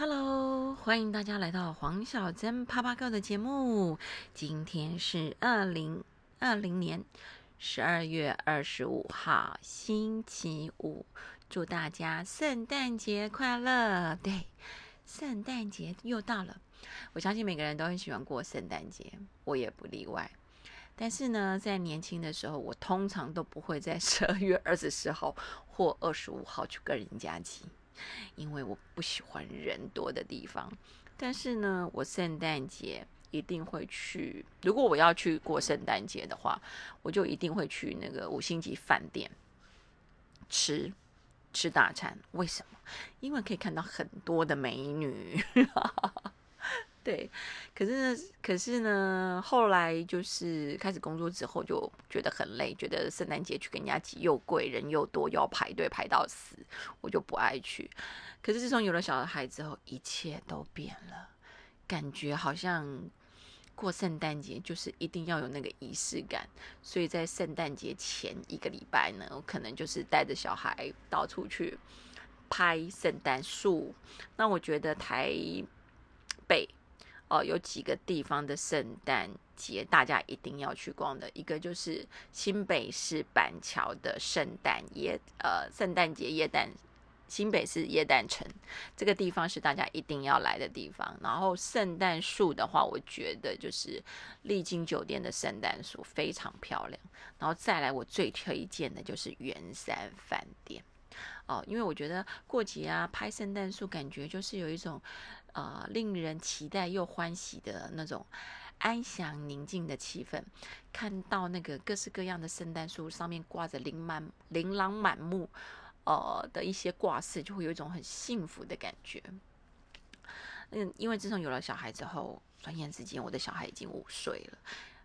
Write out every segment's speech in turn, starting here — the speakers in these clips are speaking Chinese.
Hello，欢迎大家来到黄小珍啪啪哥的节目。今天是二零二零年十二月二十五号，星期五。祝大家圣诞节快乐！对，圣诞节又到了。我相信每个人都很喜欢过圣诞节，我也不例外。但是呢，在年轻的时候，我通常都不会在十二月二十四号或二十五号去跟人家挤。因为我不喜欢人多的地方，但是呢，我圣诞节一定会去。如果我要去过圣诞节的话，我就一定会去那个五星级饭店吃吃大餐。为什么？因为可以看到很多的美女。对，可是，可是呢，后来就是开始工作之后，就觉得很累，觉得圣诞节去跟人家挤又贵，人又多，又要排队排到死，我就不爱去。可是自从有了小孩之后，一切都变了，感觉好像过圣诞节就是一定要有那个仪式感，所以在圣诞节前一个礼拜呢，我可能就是带着小孩到处去拍圣诞树。那我觉得台北。哦，有几个地方的圣诞节大家一定要去逛的，一个就是新北市板桥的圣诞夜，呃，圣诞节夜诞，新北市夜诞城这个地方是大家一定要来的地方。然后圣诞树的话，我觉得就是丽晶酒店的圣诞树非常漂亮。然后再来，我最推荐的就是圆山饭店。哦，因为我觉得过节啊，拍圣诞树，感觉就是有一种，呃，令人期待又欢喜的那种安详宁静的气氛。看到那个各式各样的圣诞树上面挂着琳满琳琅满目，呃的一些挂饰，就会有一种很幸福的感觉。嗯，因为自从有了小孩之后，转眼之间我的小孩已经五岁了。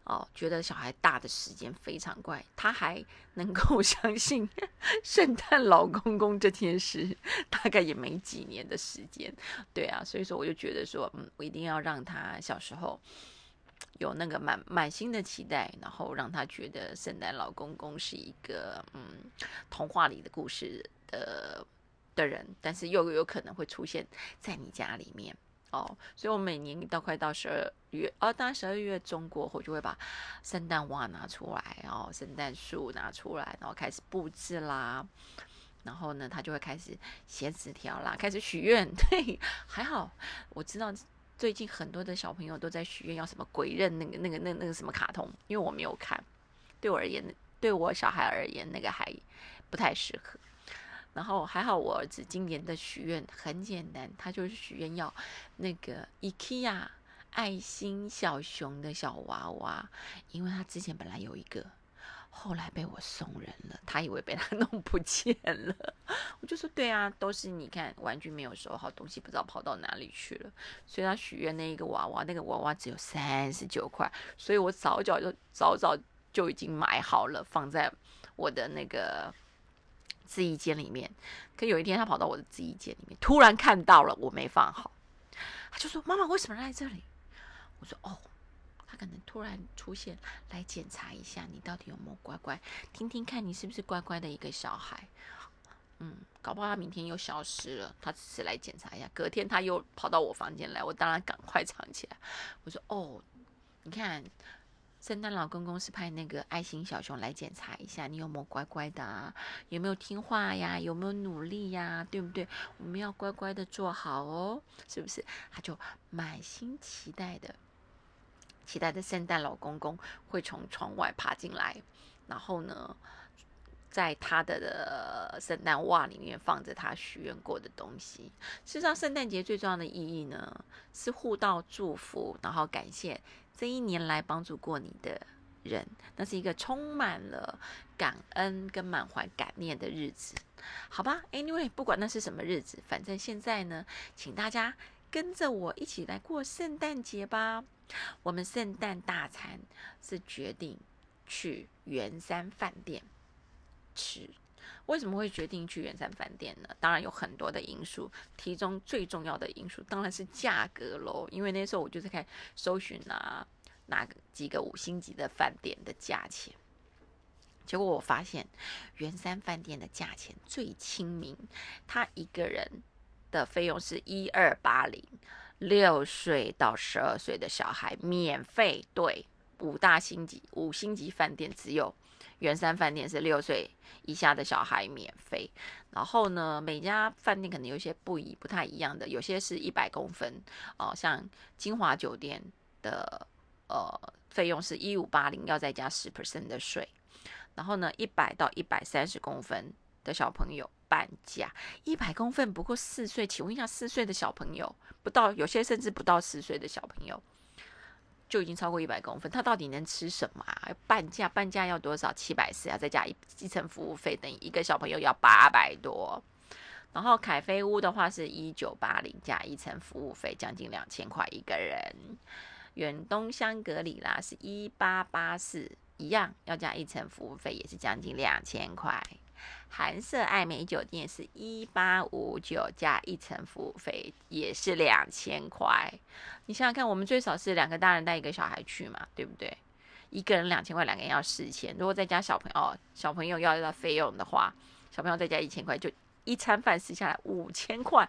哦，觉得小孩大的时间非常快，他还能够 相信圣诞老公公这件事，大概也没几年的时间。对啊，所以说我就觉得说，嗯，我一定要让他小时候有那个满满心的期待，然后让他觉得圣诞老公公是一个嗯童话里的故事的的人，但是又有可能会出现在你家里面。哦，所以我每年到快到十二月，哦，当然十二月中过后，就会把圣诞袜拿出来，然后圣诞树拿出来，然后开始布置啦。然后呢，他就会开始写纸条啦，开始许愿。对，还好，我知道最近很多的小朋友都在许愿，要什么鬼刃那个那个那那个什么卡通，因为我没有看，对我而言，对我小孩而言，那个还不太适合。然后还好，我儿子今年的许愿很简单，他就是许愿要那个 IKEA 爱心小熊的小娃娃，因为他之前本来有一个，后来被我送人了，他以为被他 弄不见了。我就说对啊，都是你看玩具没有收好，东西不知道跑到哪里去了，所以他许愿那一个娃娃，那个娃娃只有三十九块，所以我早早就早早就已经买好了，放在我的那个。自衣间里面，可有一天他跑到我的自衣间里面，突然看到了我没放好，他就说：“妈妈为什么在这里？”我说：“哦，他可能突然出现来检查一下你到底有没有乖乖，听听看你是不是乖乖的一个小孩。”嗯，搞不好他明天又消失了，他只是来检查一下。隔天他又跑到我房间来，我当然赶快藏起来。我说：“哦，你看。”圣诞老公公是派那个爱心小熊来检查一下你有没有乖乖的啊，有没有听话呀，有没有努力呀，对不对？我们要乖乖的做好哦，是不是？他就满心期待的，期待的圣诞老公公会从窗外爬进来，然后呢，在他的的圣诞袜里面放着他许愿过的东西。事实上，圣诞节最重要的意义呢，是互道祝福，然后感谢。这一年来帮助过你的人，那是一个充满了感恩跟满怀感念的日子，好吧？Anyway，不管那是什么日子，反正现在呢，请大家跟着我一起来过圣诞节吧。我们圣诞大餐是决定去圆山饭店吃。为什么会决定去圆山饭店呢？当然有很多的因素，其中最重要的因素当然是价格喽。因为那时候我就在看搜寻啊，哪几个五星级的饭店的价钱，结果我发现圆山饭店的价钱最亲民，他一个人的费用是一二八零，六岁到十二岁的小孩免费。对，五大星级五星级饭店只有圆山饭店是六岁以下的小孩免费。然后呢，每家饭店可能有些不一不太一样的，有些是一百公分哦，像金华酒店的呃费用是一五八零，要再加十 percent 的税。然后呢，一百到一百三十公分的小朋友半价，一百公分不过四岁，请问一下，四岁的小朋友不到，有些甚至不到四岁的小朋友就已经超过一百公分，他到底能吃什么啊？半价，半价要多少？七百四，要再加一一层服务费，等于一个小朋友要八百多。然后凯菲屋的话是一九八零加一层服务费，将近两千块一个人。远东香格里拉是一八八四。一样要加一层服务费，也是将近两千块。韩舍爱美酒店是一八五九加一层服务费，也是两千块。你想想看，我们最少是两个大人带一个小孩去嘛，对不对？一个人两千块，两个人要四千。如果再加小朋友，小朋友要要费用的话，小朋友再加一千块，就一餐饭吃下来五千块。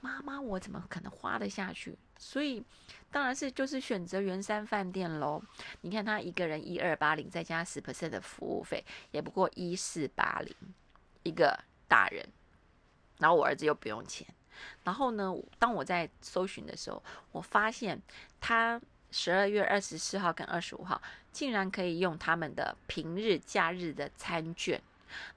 妈妈，我怎么可能花得下去？所以。当然是就是选择圆山饭店喽。你看他一个人一二八零，再加十 percent 的服务费，也不过一四八零一个大人。然后我儿子又不用钱。然后呢，当我在搜寻的时候，我发现他十二月二十四号跟二十五号竟然可以用他们的平日假日的餐券。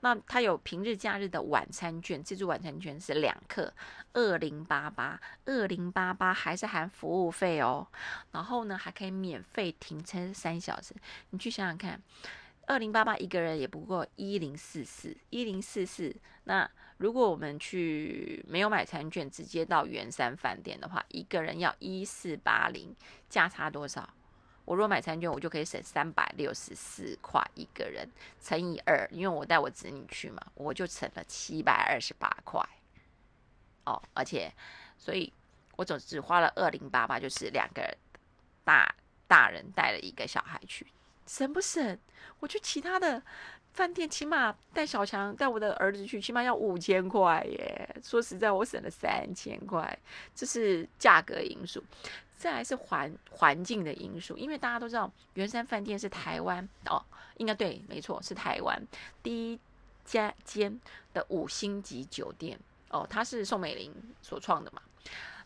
那它有平日假日的晚餐券，自助晚餐券是两克二零八八，二零八八还是含服务费哦。然后呢，还可以免费停车三小时。你去想想看，二零八八一个人也不过一零四四，一零四四。那如果我们去没有买餐券，直接到圆山饭店的话，一个人要一四八零，价差多少？我如果买餐券，我就可以省三百六十四块一个人，乘以二，因为我带我子女去嘛，我就省了七百二十八块。哦，而且，所以我总只花了二零八八，就是两个大大人带了一个小孩去，省不省？我去其他的饭店，起码带小强带我的儿子去，起码要五千块耶。说实在，我省了三千块，这是价格因素。再来是环环境的因素，因为大家都知道圆山饭店是台湾哦，应该对，没错，是台湾第一家间的五星级酒店哦，它是宋美龄所创的嘛。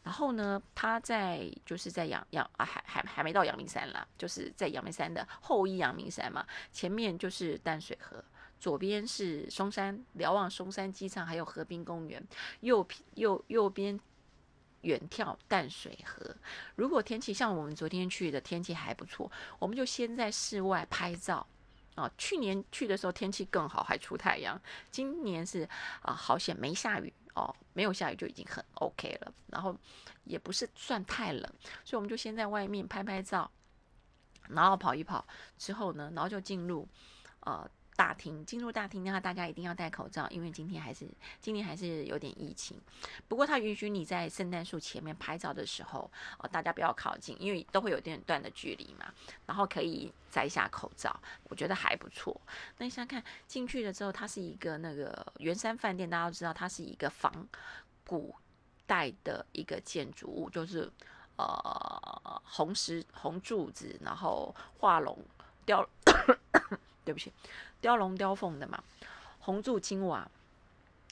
然后呢，他在就是在阳阳啊，还还还没到阳明山啦，就是在阳明山的后一阳明山嘛，前面就是淡水河，左边是松山瞭望松山机场，还有河滨公园，右右右边。远眺淡水河，如果天气像我们昨天去的天气还不错，我们就先在室外拍照。啊，去年去的时候天气更好，还出太阳。今年是啊，好险没下雨哦，没有下雨就已经很 OK 了。然后也不是算太冷，所以我们就先在外面拍拍照，然后跑一跑之后呢，然后就进入呃。大厅进入大厅的话，大家一定要戴口罩，因为今天还是今年还是有点疫情。不过它允许你在圣诞树前面拍照的时候，哦，大家不要靠近，因为都会有点段的距离嘛。然后可以摘下口罩，我觉得还不错。那你想看进去了之后，它是一个那个圆山饭店，大家都知道它是一个仿古代的一个建筑物，就是呃红石红柱子，然后画龙雕。对不起，雕龙雕凤的嘛，红柱青瓦，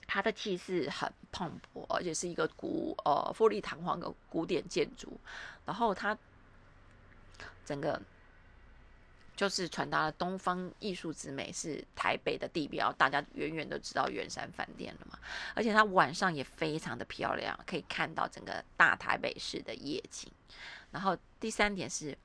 它的气势很磅礴，而且是一个古呃富丽堂皇的古典建筑。然后它整个就是传达了东方艺术之美，是台北的地标，大家远远都知道圆山饭店了嘛。而且它晚上也非常的漂亮，可以看到整个大台北市的夜景。然后第三点是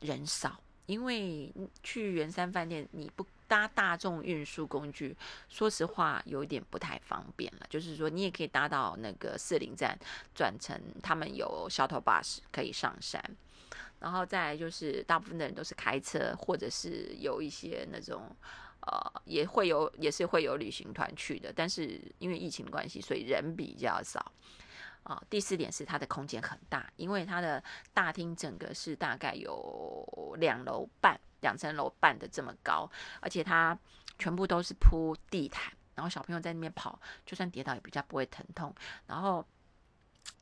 人少。因为去圆山饭店，你不搭大众运输工具，说实话有点不太方便了。就是说，你也可以搭到那个四零站，转乘他们有 shuttle bus 可以上山。然后再来就是，大部分的人都是开车，或者是有一些那种呃，也会有也是会有旅行团去的。但是因为疫情关系，所以人比较少。啊，第四点是它的空间很大，因为它的大厅整个是大概有两楼半、两层楼半的这么高，而且它全部都是铺地毯，然后小朋友在那边跑，就算跌倒也比较不会疼痛。然后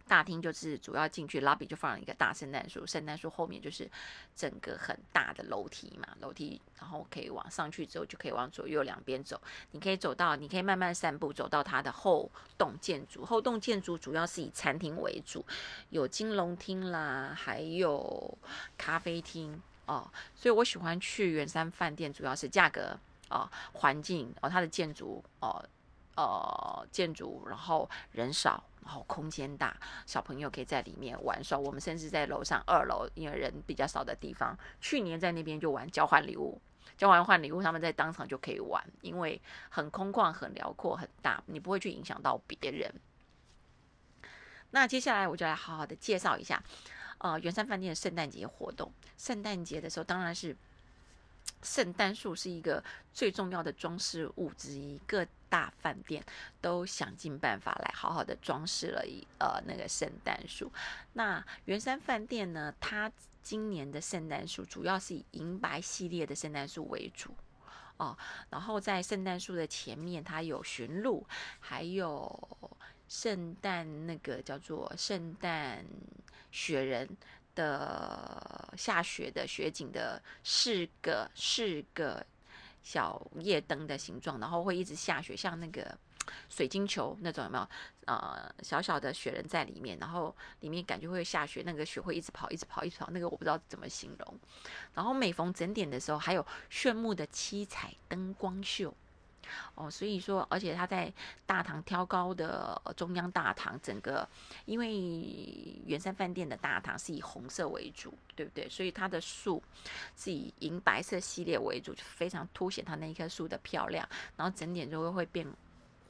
大厅就是主要进去，lobby 就放了一个大圣诞树，圣诞树后面就是整个很大的楼梯嘛，楼梯，然后可以往上去之后就可以往左右两边走，你可以走到，你可以慢慢散步走到它的后栋建筑，后栋建筑主要是以餐厅为主，有金龙厅啦，还有咖啡厅哦，所以我喜欢去圆山饭店，主要是价格哦，环境哦，它的建筑哦。呃，建筑，然后人少，哦空间大，小朋友可以在里面玩耍。我们甚至在楼上二楼，因为人比较少的地方，去年在那边就玩交换礼物，交换换礼物，他们在当场就可以玩，因为很空旷、很辽阔、很大，你不会去影响到别人。那接下来我就来好好的介绍一下，呃，圆山饭店的圣诞节活动。圣诞节的时候，当然是。圣诞树是一个最重要的装饰物之一，各大饭店都想尽办法来好好的装饰了一呃那个圣诞树。那圆山饭店呢，它今年的圣诞树主要是以银白系列的圣诞树为主哦。然后在圣诞树的前面，它有驯鹿，还有圣诞那个叫做圣诞雪人。的下雪的雪景的四个四个小夜灯的形状，然后会一直下雪，像那个水晶球那种有没有？呃，小小的雪人在里面，然后里面感觉会下雪，那个雪会一直跑，一直跑，一直跑，那个我不知道怎么形容。然后每逢整点的时候，还有炫目的七彩灯光秀。哦，所以说，而且他在大堂挑高的中央大堂，整个因为圆山饭店的大堂是以红色为主，对不对？所以它的树是以银白色系列为主，就非常凸显它那一棵树的漂亮。然后整点就会会变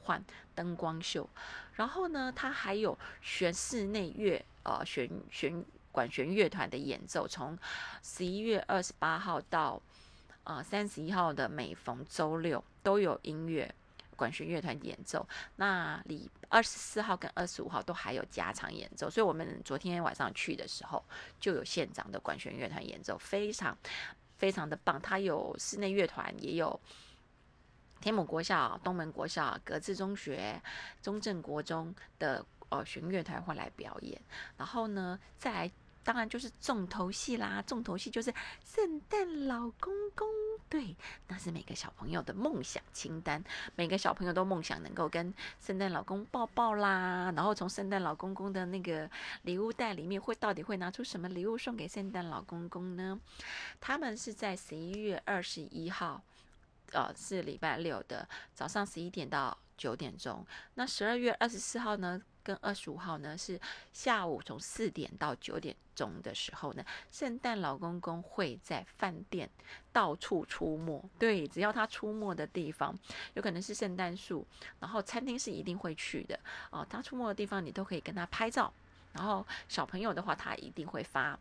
换灯光秀，然后呢，它还有弦室内乐，呃，弦弦管弦乐团的演奏，从十一月二十八号到。啊，三十一号的每逢周六都有音乐管弦乐团演奏。那礼二十四号跟二十五号都还有加场演奏，所以我们昨天晚上去的时候就有现场的管弦乐团演奏，非常非常的棒。它有室内乐团，也有天母国校、东门国校、格致中学、中正国中的呃弦乐团会来表演。然后呢，再来。当然就是重头戏啦！重头戏就是圣诞老公公，对，那是每个小朋友的梦想清单。每个小朋友都梦想能够跟圣诞老公抱抱啦，然后从圣诞老公公的那个礼物袋里面会到底会拿出什么礼物送给圣诞老公公呢？他们是在十一月二十一号，呃，是礼拜六的早上十一点到九点钟。那十二月二十四号呢？跟二十五号呢是下午从四点到九点钟的时候呢，圣诞老公公会在饭店到处出没。对，只要他出没的地方，有可能是圣诞树，然后餐厅是一定会去的哦。他出没的地方，你都可以跟他拍照。然后小朋友的话，他一定会发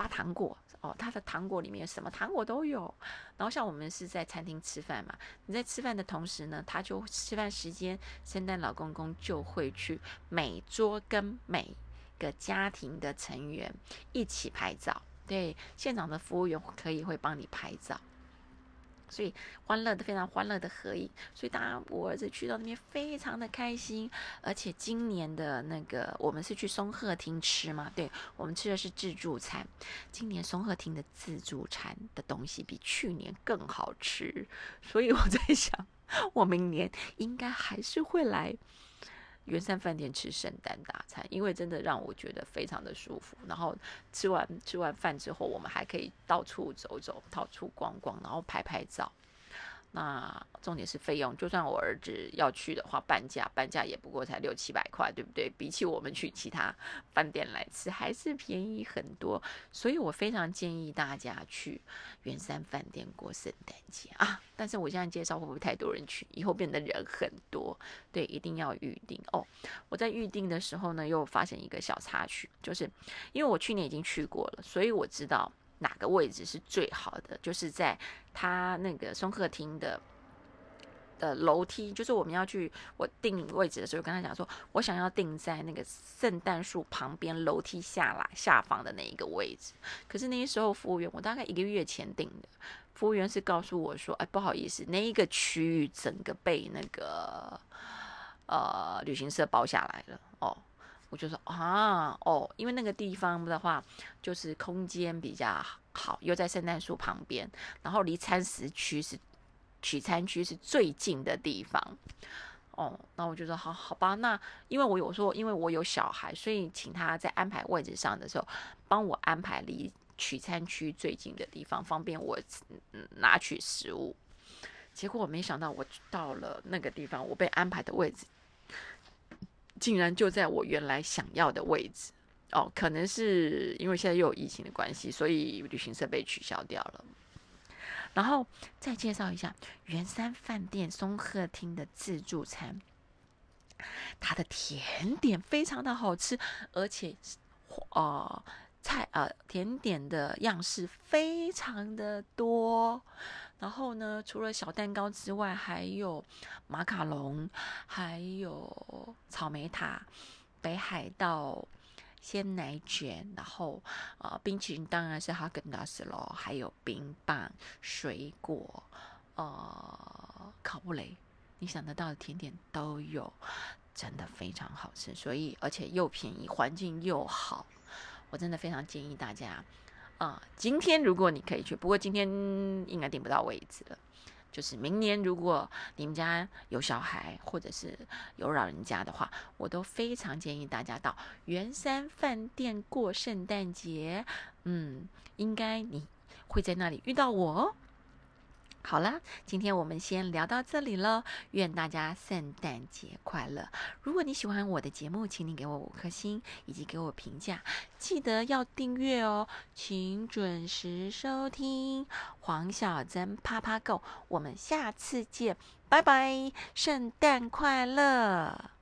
发糖果。哦，他的糖果里面什么糖果都有。然后像我们是在餐厅吃饭嘛，你在吃饭的同时呢，他就吃饭时间，圣诞老公公就会去每桌跟每个家庭的成员一起拍照。对，现场的服务员可以会帮你拍照。所以欢乐的非常欢乐的合影，所以大家我儿子去到那边非常的开心，而且今年的那个我们是去松鹤厅吃嘛，对我们吃的是自助餐，今年松鹤厅的自助餐的东西比去年更好吃，所以我在想，我明年应该还是会来。圆山饭店吃圣诞大餐，因为真的让我觉得非常的舒服。然后吃完吃完饭之后，我们还可以到处走走，到处逛逛，然后拍拍照。那重点是费用，就算我儿子要去的话，半价半价也不过才六七百块，对不对？比起我们去其他饭店来吃，还是便宜很多。所以我非常建议大家去圆山饭店过圣诞节啊！但是我现在介绍会不会太多人去？以后变得人很多，对，一定要预定哦。我在预定的时候呢，又发现一个小插曲，就是因为我去年已经去过了，所以我知道。哪个位置是最好的？就是在他那个松鹤厅的的楼梯，就是我们要去我定位置的时候，跟他讲说，我想要定在那个圣诞树旁边楼梯下来下方的那一个位置。可是那时候服务员，我大概一个月前订的，服务员是告诉我说，哎，不好意思，那一个区域整个被那个呃旅行社包下来了哦。我就说啊，哦，因为那个地方的话，就是空间比较好，又在圣诞树旁边，然后离餐食区是取餐区是最近的地方。哦，那我就说好好吧，那因为我有说，因为我有小孩，所以请他在安排位置上的时候，帮我安排离取餐区最近的地方，方便我嗯拿取食物。结果我没想到，我到了那个地方，我被安排的位置，竟然就在我原来想要的位置。哦，可能是因为现在又有疫情的关系，所以旅行社被取消掉了。然后再介绍一下圆山饭店松鹤厅的自助餐，它的甜点非常的好吃，而且呃菜呃甜点的样式非常的多。然后呢，除了小蛋糕之外，还有马卡龙，还有草莓塔、北海道。鲜奶卷，然后呃，冰淇淋当然是哈根达斯喽，还有冰棒、水果，呃，烤布雷，你想得到的甜点都有，真的非常好吃，所以而且又便宜，环境又好，我真的非常建议大家啊，今天如果你可以去，不过今天应该订不到位置了。就是明年，如果你们家有小孩或者是有老人家的话，我都非常建议大家到圆山饭店过圣诞节。嗯，应该你会在那里遇到我哦。好了，今天我们先聊到这里了。愿大家圣诞节快乐！如果你喜欢我的节目，请你给我五颗星以及给我评价，记得要订阅哦。请准时收听黄小珍啪啪狗我们下次见，拜拜，圣诞快乐！